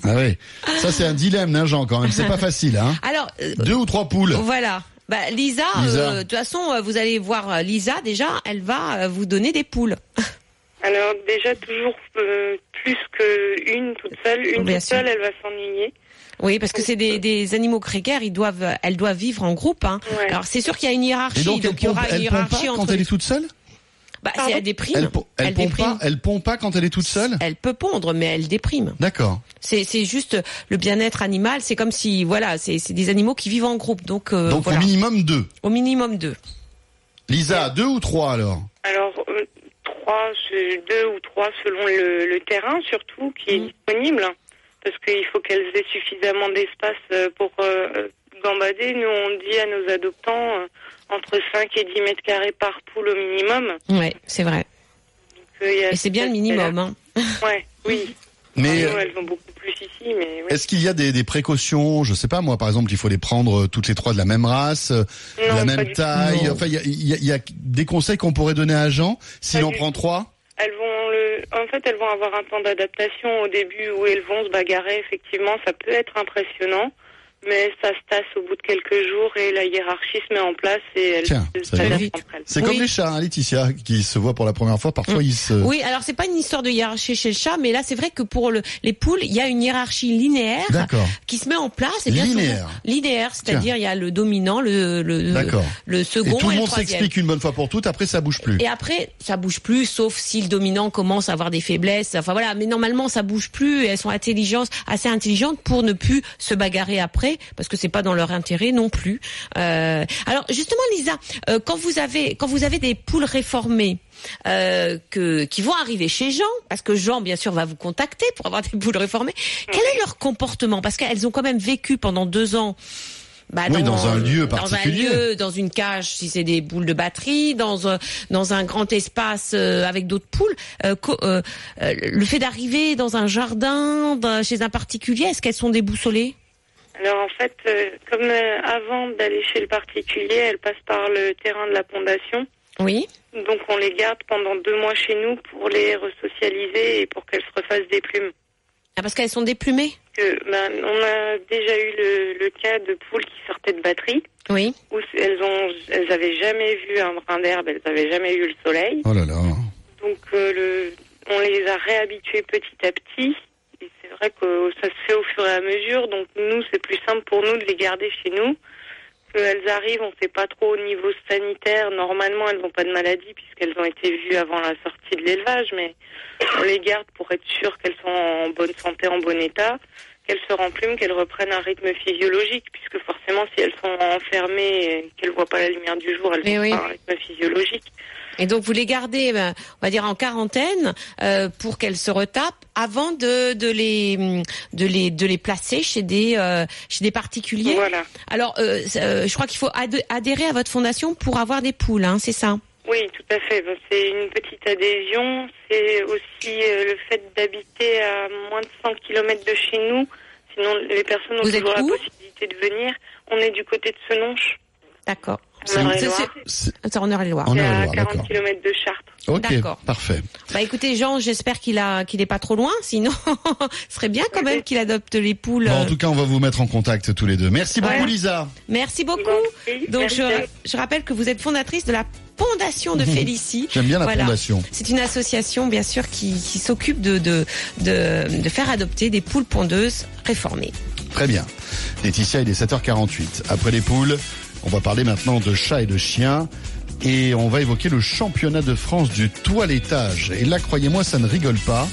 Ah oui, ça c'est un dilemme, hein, Jean quand même. C'est pas facile, hein. Alors euh, Deux ou trois poules. voilà. Bah, Lisa, Lisa. euh, de toute façon, euh, vous allez voir Lisa déjà, elle va vous donner des poules. *laughs* Alors déjà toujours euh, plus que une toute seule. Une Bien toute sûr. seule, elle va s'ennuyer. Oui, parce que c'est des, des animaux grégaires, ils doivent, elles doivent vivre en groupe. Hein. Ouais. Alors c'est sûr qu'il y a une hiérarchie, Et donc, donc, il y elle aura une elle hiérarchie pas entre. quand elle est toute seule Bah, c'est elle déprime. Elle, po- elle, pompe déprime. pas, elle pompe pas quand elle est toute seule Elle peut pondre, mais elle déprime. D'accord. C'est c'est juste le bien-être animal. C'est comme si voilà, c'est c'est des animaux qui vivent en groupe. Donc, euh, Donc voilà. au minimum deux. au minimum deux. Lisa, deux ou trois alors? Alors euh, trois, c'est deux ou trois selon le, le terrain surtout qui est Mm. disponible, parce qu'il faut qu'elles aient suffisamment d'espace euh, pour euh, gambader. Nous on dit à nos adoptants euh, entre 5 et 10 mètres carrés par poule au minimum. Ouais, c'est vrai. Donc, euh, Et c'est bien le minimum. Hein. Ouais, oui. *laughs* Mais Nous, elles ont beaucoup plus ici, mais oui. est-ce qu'il y a des, des précautions? Je sais pas, moi, par exemple, il faut les prendre euh, toutes les trois de la même race, euh, de la même taille. Enfin, il y a, y a- il y a des conseils qu'on pourrait donner à Jean en du prend trois? Elles vont le, en fait, elles vont avoir un temps d'adaptation au début où elles vont se bagarrer. Effectivement, ça peut être impressionnant, mais ça se tasse au bout de quelques jours et la hiérarchie se met en place et elles Tiens, se ça va s'adaptent vite. entre elles. C'est Oui. comme les chats, hein, Laetitia, qui se voient pour la première fois. Parfois, ils se. Oui, alors c'est pas une histoire de hiérarchie chez le chat, mais là c'est vrai que pour le, les poules, il y a une hiérarchie linéaire D'accord. qui se met en place. Et bien Linéaire. souvent- linéaire, c'est-à-dire il y a le dominant, le, le, le Et second tout le et monde s'explique une bonne fois pour toutes. Après, ça bouge plus. Et après, ça bouge plus, sauf si le dominant commence à avoir des faiblesses. Enfin voilà, mais normalement, ça bouge plus. Et elles sont intelligentes, assez intelligentes pour ne plus se bagarrer après, parce que c'est pas dans leur intérêt non plus. Euh, alors justement, Lisa, euh, quand vous avez quand vous avez des poules réformées. Euh, que qui vont arriver chez Jean parce que Jean bien sûr va vous contacter pour avoir des poules réformées. Quel est leur comportement? Parce qu'elles ont quand même vécu pendant deux ans bah, Oui, dans un lieu Dans un particulier. lieu, dans une cage si c'est des boules de batterie, dans un, dans un grand espace euh, avec d'autres poules. Euh, le fait d'arriver dans un jardin, chez un particulier, est-ce qu'elles sont déboussolées? Alors en fait, euh, comme euh, avant d'aller chez le particulier, elles passent par le terrain de la fondation. Oui. Donc on les garde pendant deux mois chez nous pour les resocialiser et pour qu'elles se refassent des plumes. Ah, parce qu'elles sont déplumées Que, ben, on a déjà eu le, le cas de poules qui sortaient de batterie, Oui. où elles ont, elles avaient jamais vu un brin d'herbe, elles avaient jamais vu le soleil. Oh là là. Donc euh, le, on les a réhabituées petit à petit. Vrai que ça se fait au fur et à mesure. Donc nous, c'est plus simple pour nous de les garder chez nous. Qu'elles arrivent, on ne sait pas trop au niveau sanitaire. Normalement, elles n'ont pas de maladie puisqu'elles ont été vues avant la sortie de l'élevage. Mais on les garde pour être sûr qu'elles sont en bonne santé, en bon état, qu'elles se remplument, qu'elles reprennent un rythme physiologique. Puisque forcément, si elles sont enfermées et qu'elles voient pas la lumière du jour, elles Mais ont oui. pas un rythme physiologique. Et donc vous les gardez, ben, on va dire en quarantaine, euh, pour qu'elles se retapent avant de, de les de les de les placer chez des euh, chez des particuliers. Voilà. Alors, euh, euh, je crois qu'il faut ad- adhérer à votre fondation pour avoir des poules, hein, c'est ça? Oui, tout à fait. C'est une petite adhésion. C'est aussi euh, le fait d'habiter à moins de 100 km de chez nous. Sinon, les personnes ont Vous toujours la possibilité de venir. On est du côté de Senonches, D'accord. C'est- en Eure-et-Loire. En Eure-et-Loire, 40 d'accord. km de Chartres. Ok, D'accord. parfait. Bah écoutez Jean, j'espère qu'il a qu'il est pas trop loin, sinon *laughs* ce serait bien quand même qu'il adopte les poules. Bon, en tout cas, on va vous mettre en contact tous les deux. Merci beaucoup, Ouais. Lisa. Merci beaucoup. Donc merci. je, je rappelle que vous êtes fondatrice de la Fondation de Félicie. J'aime bien la Voilà. fondation. C'est une association bien sûr qui, qui s'occupe de, de, de, de faire adopter des poules pondeuses réformées. Très bien. Laetitia, il est 7h48. Après les poules, on va parler maintenant de chats et de chiens. Et on va évoquer le championnat de France du toilettage. Et là, croyez-moi, ça ne rigole pas.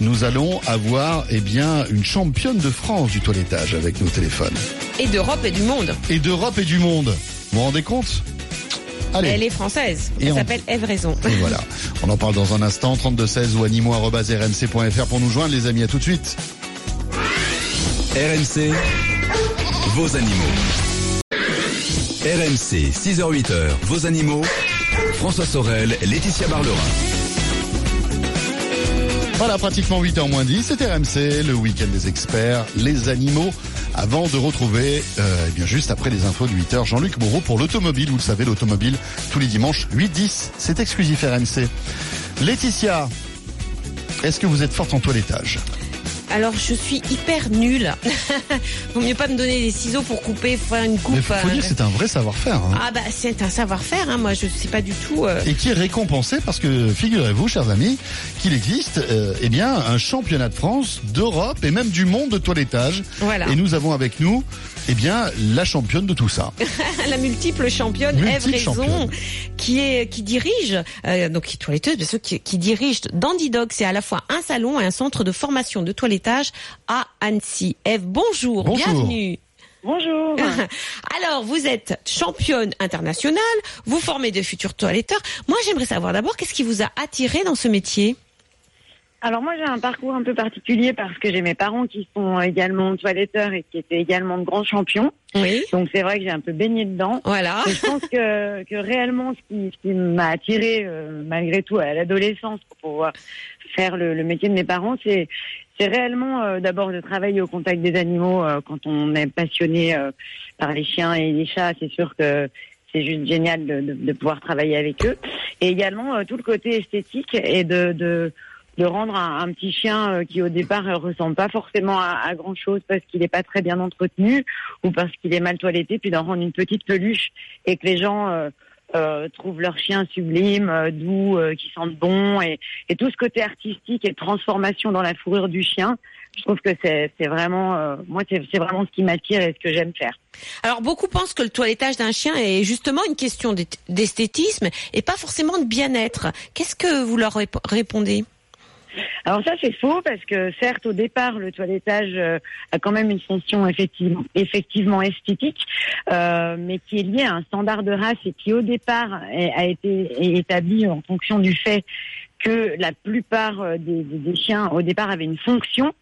Nous allons avoir, eh bien, une championne de France du toilettage avec nos téléphones. Et d'Europe et du monde. Et d'Europe et du monde. Vous vous rendez compte? Allez. Elle est française. Elle on- s'appelle Eve Raison. Et voilà. On en parle dans un instant. 3216 ou animo.rmc.fr pour nous joindre, les amis. À tout de suite. RMC, vos animaux. RMC, 6h-8h, vos animaux. François Sorel, Laetitia Barlerin. Voilà, pratiquement 8h moins 10, c'est RMC, le week-end des experts, les animaux, avant de retrouver, euh, eh bien juste après les infos de 8h, Jean-Luc Moreau pour l'automobile. Vous le savez, l'automobile, tous les dimanches, 8-10, c'est exclusif RMC. Laetitia, est-ce que vous êtes forte en toilettage? Alors je suis hyper nulle. *laughs* Vaut mieux pas me donner des ciseaux pour couper, faire une coupe. Mais faut, faut euh, dire que c'est un vrai savoir-faire. hein. Ah bah c'est un savoir-faire. Hein. Moi je sais pas du tout. euh, Et qui est récompensé parce que, figurez-vous, chers amis, qu'il existe euh, eh bien, un championnat de France, d'Europe et même du monde de toilettage. Voilà. Et nous avons avec nous eh bien, la championne de tout ça. *laughs* la multiple championne Eve Raison, championne. qui est qui dirige euh, donc qui est toiletteuse, bien sûr, qui, qui dirige Dandy Dog. C'est à la fois un salon et un centre de formation de toilettage à Annecy. Eve, bonjour, Bonjour. bienvenue. Bonjour. *laughs* Alors, vous êtes championne internationale, vous formez de futurs toiletteurs. Moi, j'aimerais savoir d'abord qu'est-ce qui vous a attiré dans ce métier? Alors moi j'ai un parcours un peu particulier parce que j'ai mes parents qui sont également toiletteurs et qui étaient également de grands champions. Oui. Donc c'est vrai que j'ai un peu baigné dedans. Voilà. Et je pense que, que réellement ce qui, ce qui m'a attiré malgré tout à l'adolescence pour pouvoir faire le, le métier de mes parents, c'est c'est réellement euh, d'abord de travailler au contact des animaux euh, quand on est passionné euh, par les chiens et les chats. C'est sûr que c'est juste génial de, de, de, pouvoir travailler avec eux. Et également tout le côté esthétique et de, de de rendre un, petit chien qui au départ ressemble pas forcément à, grand chose parce qu'il n'est pas très bien entretenu ou parce qu'il est mal toiletté, puis d'en rendre une petite peluche et que les gens euh, euh, trouvent leur chien sublime, euh, doux, euh, qui sentent bon, et, et, tout ce côté artistique et transformation dans la fourrure du chien, je trouve que c'est vraiment, euh, moi c'est vraiment ce qui m'attire et ce que j'aime faire. Alors beaucoup pensent que le toilettage d'un chien est justement une question d'esthétisme et pas forcément de bien-être. Qu'est-ce que vous leur répondez? Alors ça c'est faux parce que certes au départ le toilettage euh, a quand même une fonction effectivement, effectivement esthétique, euh, mais qui est liée à un standard de race et qui au départ a été établi en fonction du fait que la plupart euh, des, des chiens au départ avaient une fonction.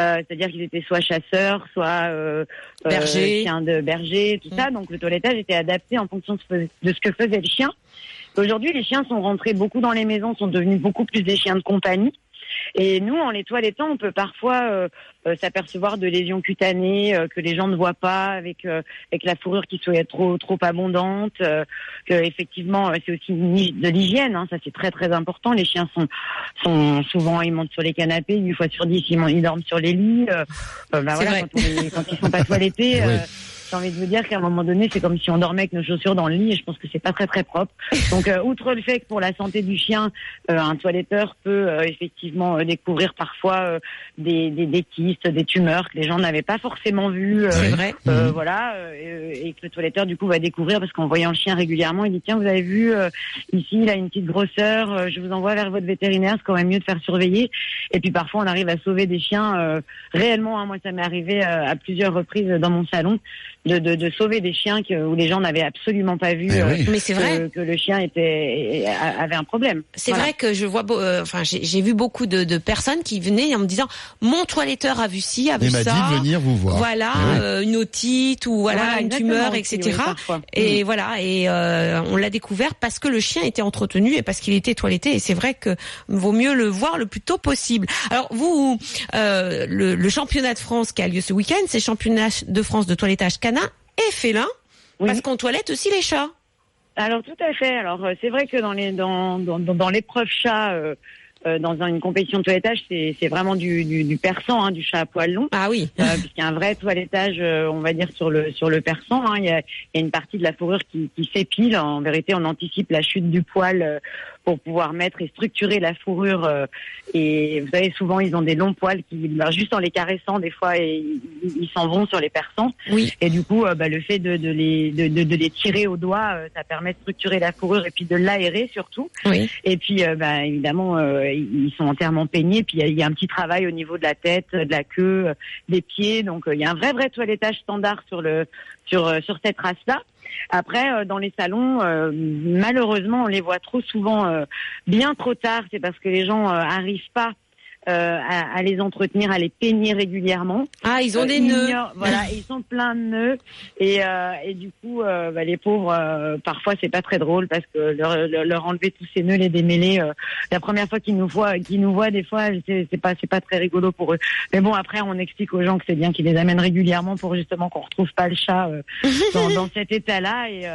Euh, c'est-à-dire qu'ils étaient soit chasseurs, soit euh, berger. chiens de berger, tout mmh. ça. Donc le toilettage était adapté en fonction de ce que faisait le chien. Aujourd'hui, les chiens sont rentrés beaucoup dans les maisons, sont devenus beaucoup plus des chiens de compagnie. Et nous, en les toilettant, on peut parfois euh, euh, s'apercevoir de lésions cutanées euh, que les gens ne voient pas, avec euh, avec la fourrure qui soit trop trop abondante. Euh, que effectivement, c'est aussi de l'hygiène. Hein, ça, c'est très très important. Les chiens sont sont souvent ils montent sur les canapés, une fois sur dix, ils, ils dorment sur les lits. bah voilà, quand, on, quand, ils sont pas toilettés. *laughs* Oui j'ai envie de vous dire qu'à un moment donné, c'est comme si on dormait avec nos chaussures dans le lit et je pense que c'est pas très très propre. *laughs* Donc, euh, outre le fait que pour la santé du chien, euh, un toiletteur peut euh, effectivement découvrir parfois des, des, des, kystes, des tumeurs que les gens n'avaient pas forcément vues. c'est vrai. Mmh. Voilà, et que le toiletteur du coup va découvrir parce qu'en voyant le chien régulièrement, il dit tiens, vous avez vu ici, il a une petite grosseur, je vous envoie vers votre vétérinaire, c'est quand même mieux de faire surveiller. Et puis parfois, on arrive à sauver des chiens réellement. Hein, moi, ça m'est arrivé à plusieurs reprises dans mon salon de, de, de, sauver des chiens que, où les gens n'avaient absolument pas vu euh, oui. mais c'est vrai que, que, le chien était avait un problème. C'est voilà. vrai que je vois, euh, enfin j'ai vu beaucoup de, de, personnes qui venaient en me disant mon toiletteur a vu ci, a vu ça. Il m'a dit de venir vous voir. Voilà, euh, une otite ou voilà, voilà une tumeur, etc. Oui, et mmh. voilà, et euh, on l'a découvert parce que le chien était entretenu et parce qu'il était toiletté. Et c'est vrai que vaut mieux le voir le plus tôt possible. Alors vous, euh, le, le championnat de France qui a lieu ce week-end, c'est championnat de France de toilettage canin et félin, oui. parce qu'on toilette aussi les chats. Alors tout à fait. Alors c'est vrai que dans les dans dans, dans l'épreuve chat. Euh, euh, dans une compétition de toilettage, c'est vraiment du, du, du persan, hein, du chat à poil long. Ah oui. Euh, Puisqu'il y a un vrai toilettage, euh, on va dire sur le sur le persan. Hein. Il, y a, il, y a, une partie de la fourrure qui, qui s'épile. En vérité, on anticipe la chute du poil euh, pour pouvoir mettre et structurer la fourrure. Euh, et vous savez, souvent ils ont des longs poils qui, bah, juste en les caressant, des fois, et, ils s'en vont sur les persans. Oui. Et du coup, bah, le fait de, de les de, de, de, les tirer au doigt, ça permet de structurer la fourrure et puis de l'aérer surtout. Oui. Et puis, bah, évidemment ils sont entièrement peignés. Puis il y, y, a un petit travail au niveau de la tête, de la queue, des pieds. Donc il y a un vrai vrai toilettage standard sur le sur sur cette race là. Après, dans les salons, euh, malheureusement, on les voit trop souvent euh, bien trop tard. C'est parce que les gens euh, arrivent pas euh, à, à, les entretenir, à les peigner régulièrement. Ah, ils ont euh, des nœuds. Ignorent, *laughs* voilà, ils sont pleins de nœuds et, euh, et du coup, euh, bah, les pauvres, euh, parfois c'est pas très drôle parce que leur, leur, leur, enlever tous ces nœuds, les démêler. la première fois qu'ils nous voient, qu'ils nous voient, des fois, c'est pas c'est pas très rigolo pour eux. Mais bon, après, on explique aux gens que c'est bien qu'ils les amènent régulièrement pour justement qu'on retrouve pas le chat *laughs* dans, dans, cet état-là et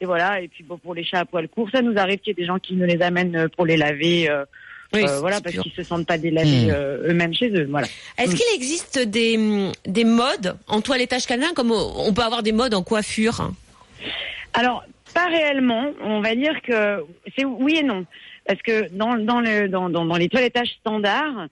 et voilà. Et puis bon, pour les chats à poil court, ça nous arrive qu'il y ait des gens qui nous les amènent pour les laver. Euh, oui, euh, voilà, parce qu'ils se sentent pas délavés mmh. euh, eux-mêmes chez eux. Voilà. Est-ce mmh. qu'il existe des, des modes en toilettage canin comme on peut avoir des modes en coiffure? Alors, pas réellement. On va dire que c'est oui et non. Parce que dans, dans, le, dans, dans, dans les toilettages standards,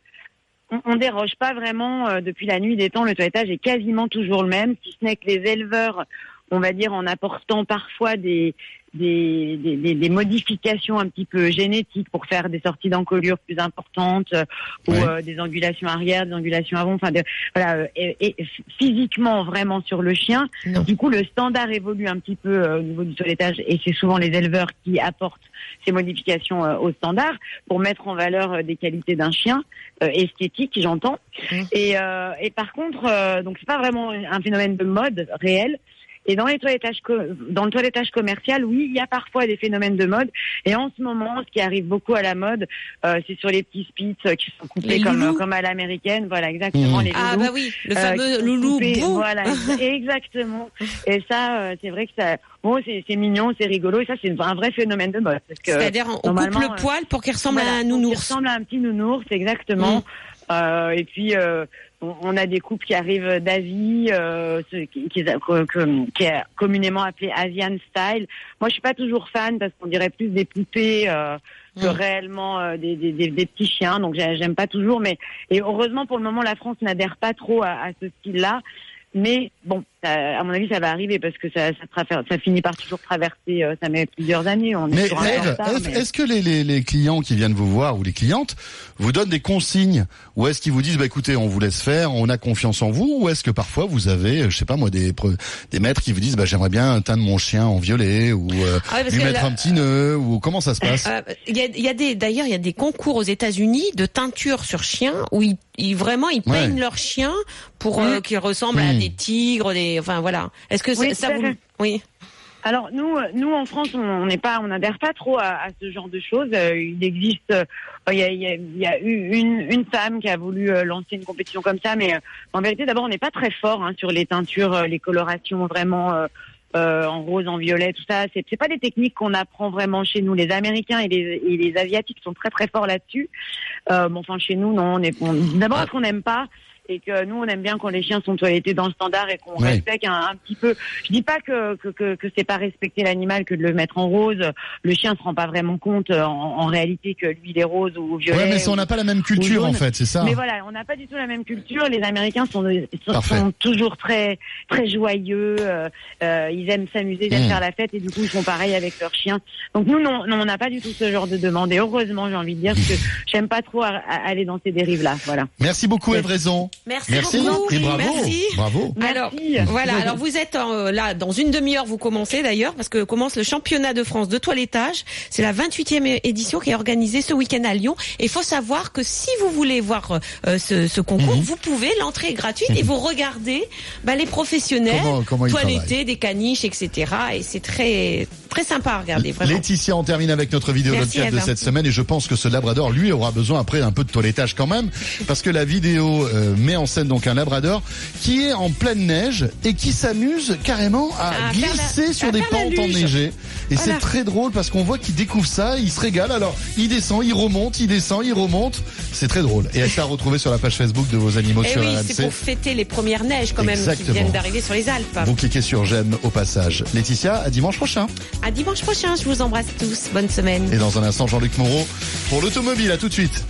on, on déroge pas vraiment euh, depuis la nuit des temps. Le toilettage est quasiment toujours le même, si ce n'est que les éleveurs on va dire en apportant parfois des, des, des, des, modifications un petit peu génétiques pour faire des sorties d'encolure plus importantes euh, ou ouais. euh, des angulations arrière, des angulations avant, enfin de, voilà, euh, et, et, physiquement vraiment sur le chien. Non. Du coup, le standard évolue un petit peu euh, au niveau du toilettage et c'est souvent les éleveurs qui apportent ces modifications euh, au standard pour mettre en valeur des qualités d'un chien esthétique, j'entends. Mmh. Et, et par contre, donc c'est pas vraiment un phénomène de mode réel Et dans les toilettages, dans le toilettage commercial, oui, il y a parfois des phénomènes de mode. Et en ce moment, ce qui arrive beaucoup à la mode, euh, c'est sur les petits spits euh, qui sont coupés comme, comme à l'américaine. Voilà, exactement. Mmh. Les Ah loulous. bah oui, le euh, fameux loulou coupés. Voilà, *laughs* exactement. Et ça, euh, c'est vrai que ça, bon, c'est mignon, c'est rigolo. Et ça, c'est un vrai phénomène de mode. C'est-à-dire on coupe le euh, poil pour qu'il ressemble voilà, à un donc il nounours. ressemble à un petit nounours, exactement. Mm. Euh, et puis euh, on, a des couples qui arrivent d'Asie, euh, qui, qui, qui est communément appelé Asian style. Moi, je suis pas toujours fan parce qu'on dirait plus des poupées euh, que réellement euh, des, des, des, des petits chiens. Donc j'ai- j'aime pas toujours. Mais et heureusement pour le moment, la France n'adhère pas trop à, à ce style-là. Mais bon, ça- à mon avis, ça va arriver parce que ça, ça, traverse- ça finit par toujours traverser. euh, ça met plusieurs années. On Mais mais- est-ce que les, les, les clients qui viennent vous voir ou les clientes vous donnent des consignes ou est-ce qu'ils vous disent bah écoutez on vous laisse faire, on a confiance en vous ou est-ce que parfois vous avez je sais pas moi des des maîtres qui vous disent bah j'aimerais bien teindre mon chien en violet ou euh, Ah ouais, lui mettre là- un petit nœud ou comment ça se passe? Euh, Il y a, il y a des, d'ailleurs, il y a des concours aux États-Unis de teinture sur chiens où ils, ils- vraiment ils Ouais. peignent leurs chiens pour euh, qu'ils ressemblent à Mm. des tigres, des, enfin voilà. Est-ce que ça- Oui, vous, oui. Alors nous, euh, nous en France, on n'est pas, on n'adhère pas trop à, à ce genre de choses. Euh, il existe, euh, il y a, il y a- il y a eu une, une femme qui a voulu euh, lancer une compétition comme ça, mais en vérité, d'abord, on n'est pas très fort hein, sur les teintures, les colorations vraiment. euh, en rose, en violet, tout ça, c'est c'est pas des techniques qu'on apprend vraiment chez nous. Les Américains et les, et les Asiatiques sont très très forts là-dessus. Euh, bon, enfin chez nous, non. On est on- d'abord parce qu'on n'aime pas et que nous on aime bien quand les chiens sont toilettés dans le standard et qu'on Ouais. respecte un, un petit peu. Je dis pas que que que, que c'est pas respecter l'animal que de le mettre en rose. Le chien se rend pas vraiment compte euh, en, en réalité que lui il est rose ou violet. Ouais mais ça, on n'a pas la même culture en fait, c'est ça Mais voilà, on n'a pas du tout la même culture. Les Américains sont, sont, Parfait. sont toujours très très joyeux. euh, euh, ils aiment s'amuser, ils aiment Mm. faire la fête et du coup ils font pareil avec leurs chiens. Donc nous, non, non on n'a pas du tout ce genre de demande. Et heureusement, j'ai envie de dire parce que j'aime pas trop aller dans ces dérives-là. Voilà. Merci beaucoup Ève Raison. Merci, Merci beaucoup. et bravo. Merci. Bravo. Alors, Merci. voilà. Alors, vous êtes en, euh, là dans une demi-heure. Vous commencez d'ailleurs parce que commence le championnat de France de toilettage. C'est la 28e édition qui est organisée ce week-end à Lyon. Et il faut savoir que si vous voulez voir euh, ce, ce concours, Mhm. vous pouvez. L'entrée est gratuite et vous regardez bah, les professionnels Comment- des caniches, etc. Et c'est très très sympa à regarder. Vraiment. Laetitia, on termine avec notre vidéo de cette semaine et je pense que ce labrador, lui, aura besoin après un peu de toilettage quand même *laughs* parce que la vidéo euh, met en scène donc un labrador qui est en pleine neige et qui s'amuse carrément à, glisser la- sur à des pentes enneigées. Et Voilà. c'est très drôle parce qu'on voit qu'il découvre ça, il se régale. Alors, il descend, il remonte, il descend, il remonte. C'est très drôle. Et elle à retrouver sur la page Facebook de vos animaux Et sur Eh oui, RMC. c'est pour fêter les premières neiges quand même Exactement. qui viennent d'arriver sur les Alpes. Vous cliquez sur j'aime au passage. Laetitia, à dimanche prochain. À dimanche prochain. Je vous embrasse tous. Bonne semaine. Et dans un instant, Jean-Luc Moreau pour l'automobile. À tout de suite.